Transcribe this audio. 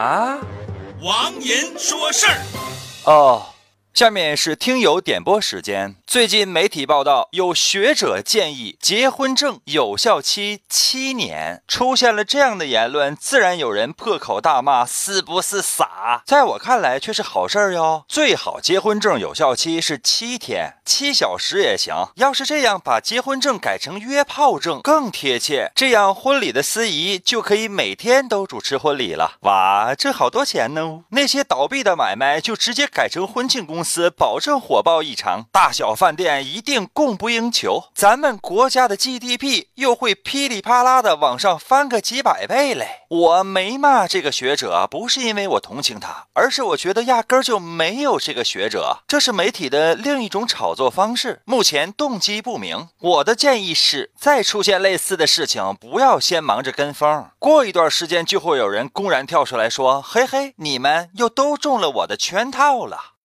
啊？王银说事儿。哦。下面是听友点播时间。最近媒体报道，有学者建议结婚证有效期七年。出现了这样的言论，自然有人破口大骂：“是不是傻？”在我看来，却是好事儿哟。最好结婚证有效期是七天，七小时也行。要是这样，把结婚证改成约炮证更贴切，这样婚礼的司仪就可以每天都主持婚礼了。哇，这好多钱呢！那些倒闭的买卖就直接改成婚庆公。公司保证火爆异常，大小饭店一定供不应求，咱们国家的 GDP 又会噼里啪啦的往上翻个几百倍嘞！我没骂这个学者，不是因为我同情他，而是我觉得压根儿就没有这个学者，这是媒体的另一种炒作方式，目前动机不明。我的建议是，再出现类似的事情，不要先忙着跟风，过一段时间就会有人公然跳出来说：“嘿嘿，你们又都中了我的圈套了。”